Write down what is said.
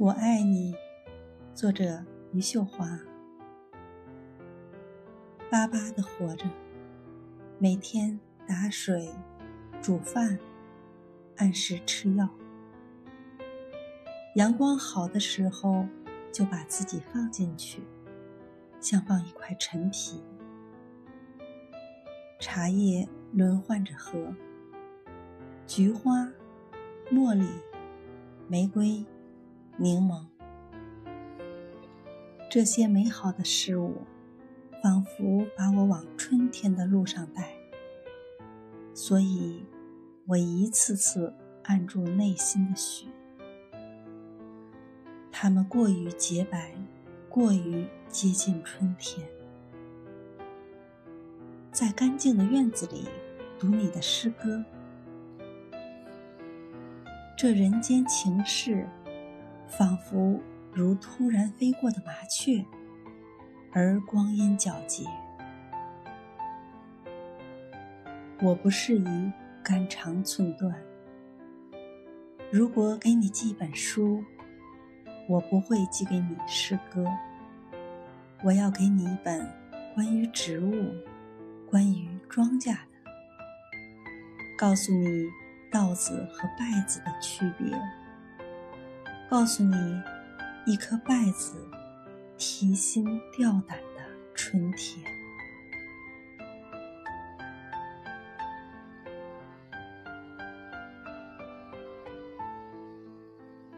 我爱你，作者余秀华。巴巴的活着，每天打水、煮饭，按时吃药。阳光好的时候，就把自己放进去，像放一块陈皮。茶叶轮换着喝，菊花、茉莉、玫瑰。柠檬，这些美好的事物，仿佛把我往春天的路上带。所以，我一次次按住内心的雪。它们过于洁白，过于接近春天。在干净的院子里，读你的诗歌。这人间情事。仿佛如突然飞过的麻雀，而光阴皎洁。我不适宜肝肠寸断。如果给你寄一本书，我不会寄给你诗歌。我要给你一本关于植物、关于庄稼的，告诉你稻子和稗子的区别。告诉你，一颗败子提心吊胆的春天。